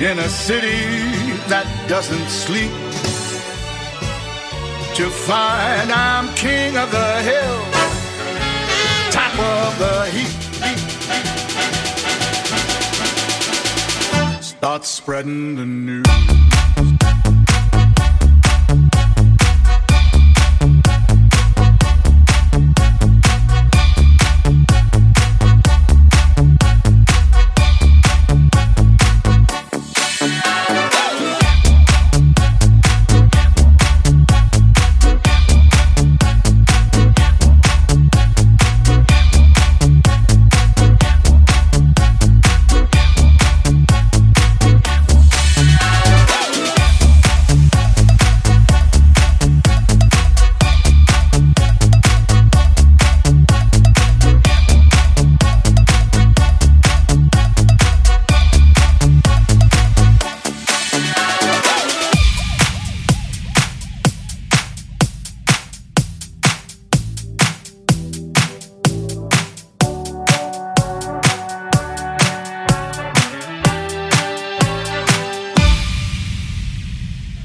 In a city that doesn't sleep to find I'm king of the hill, top of the heap. Start spreading the news.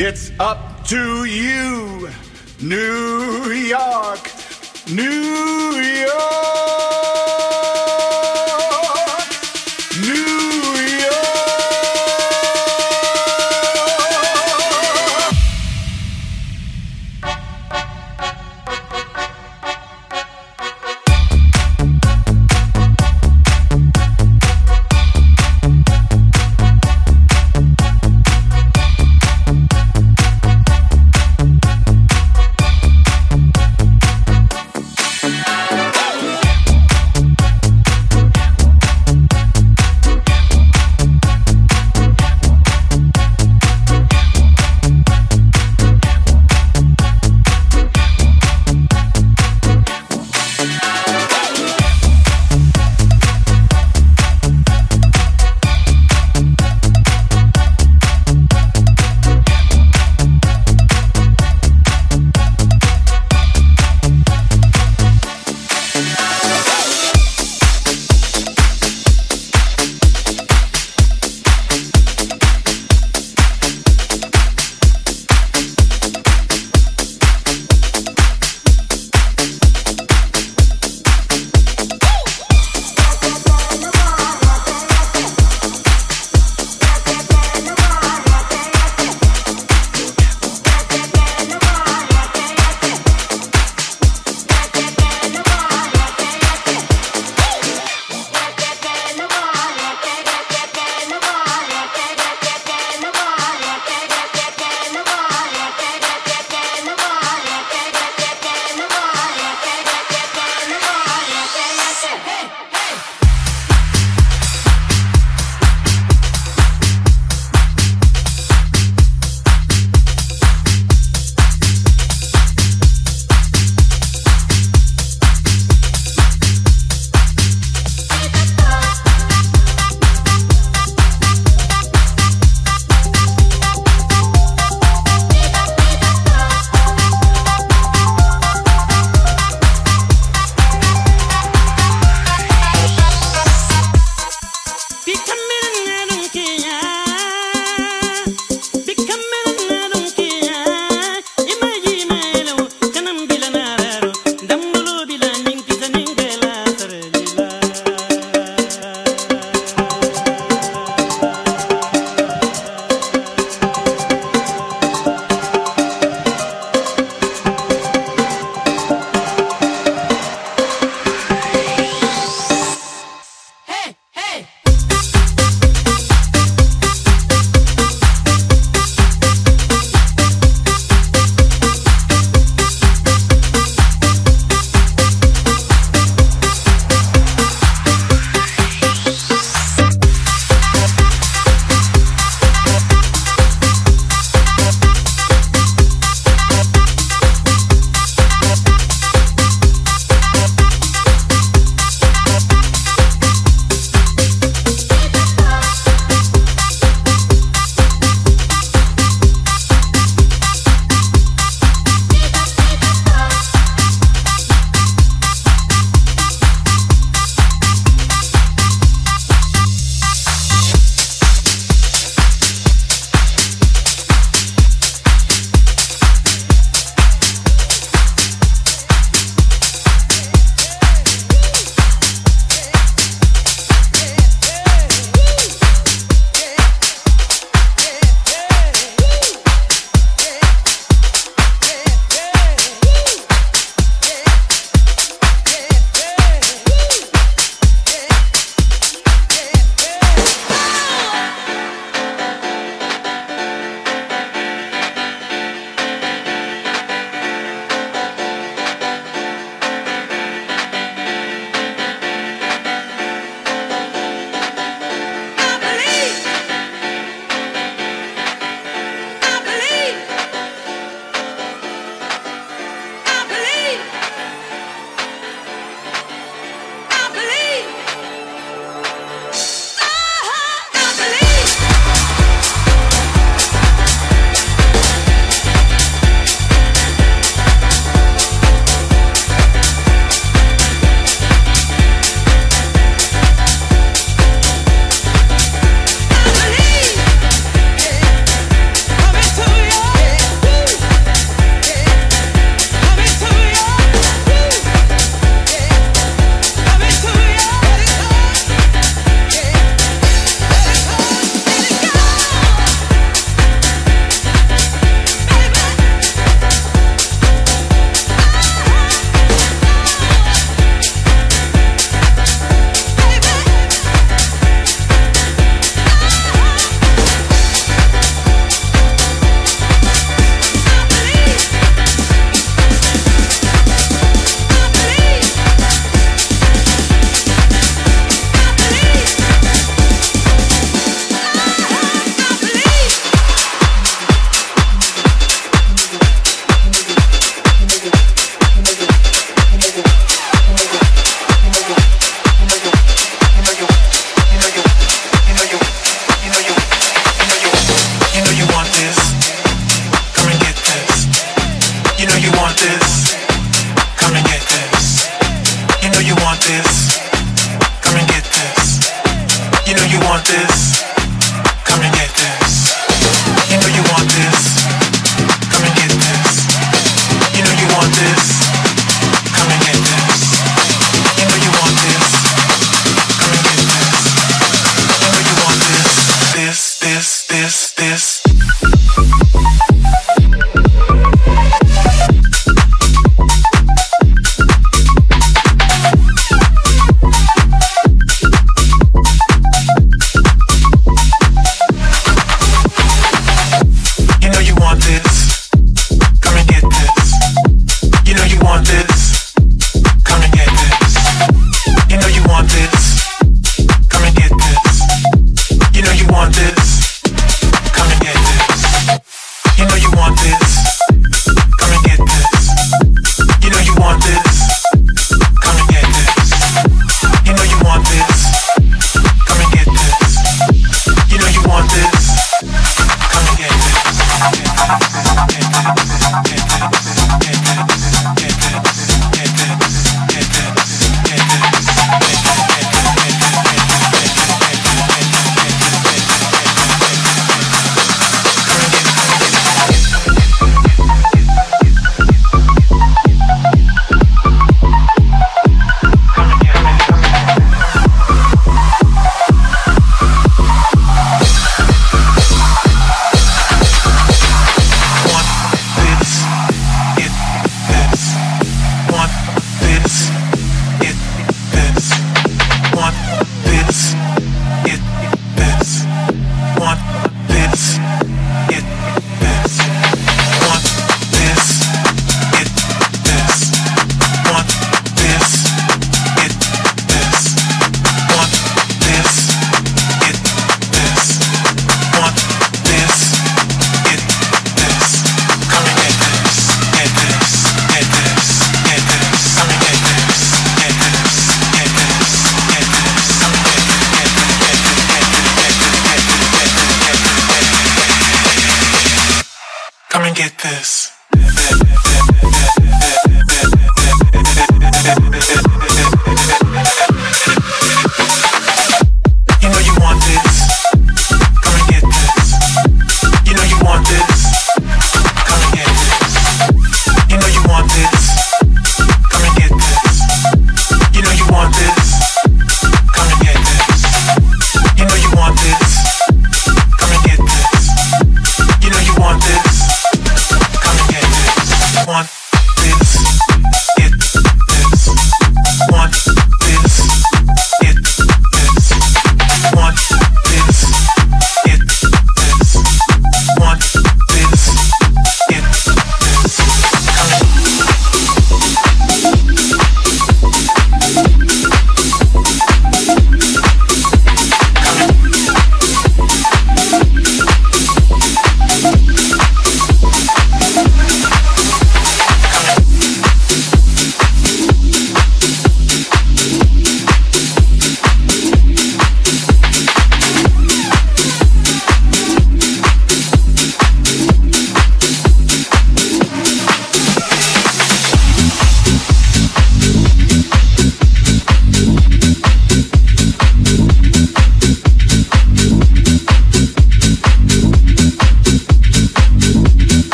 It's up to you, New York, New York,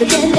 Forget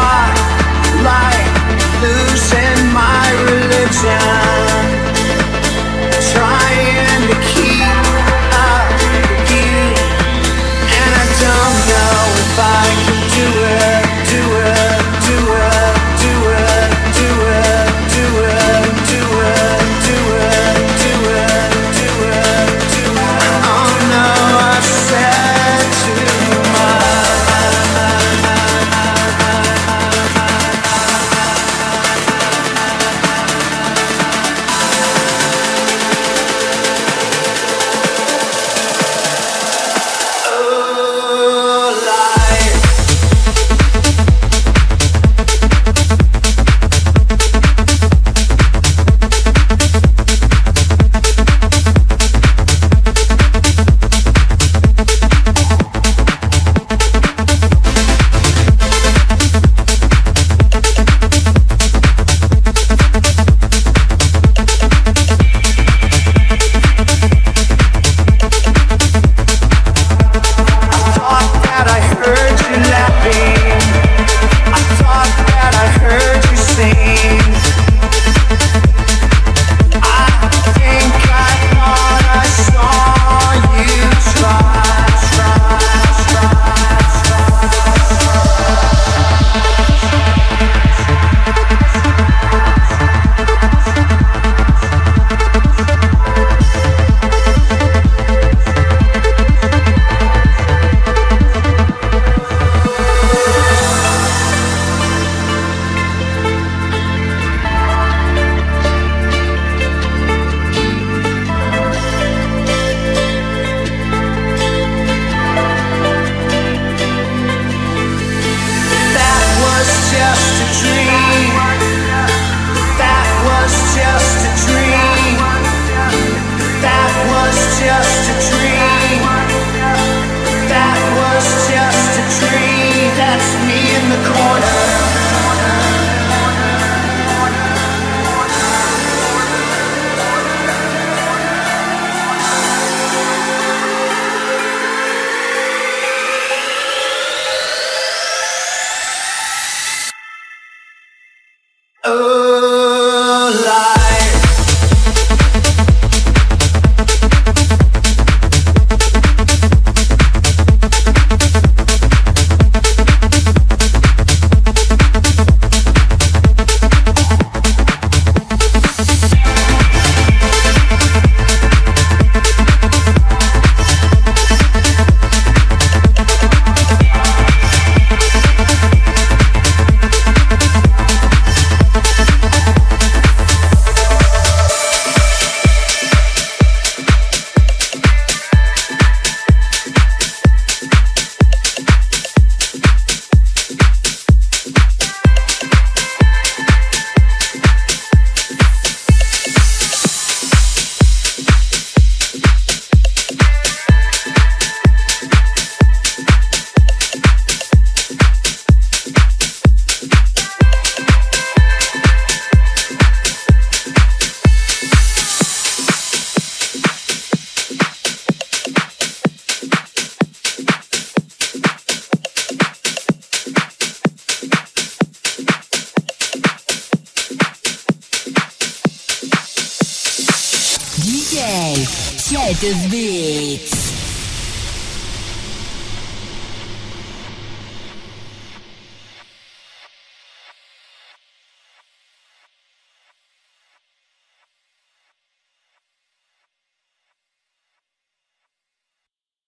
spotlight, losing my religion.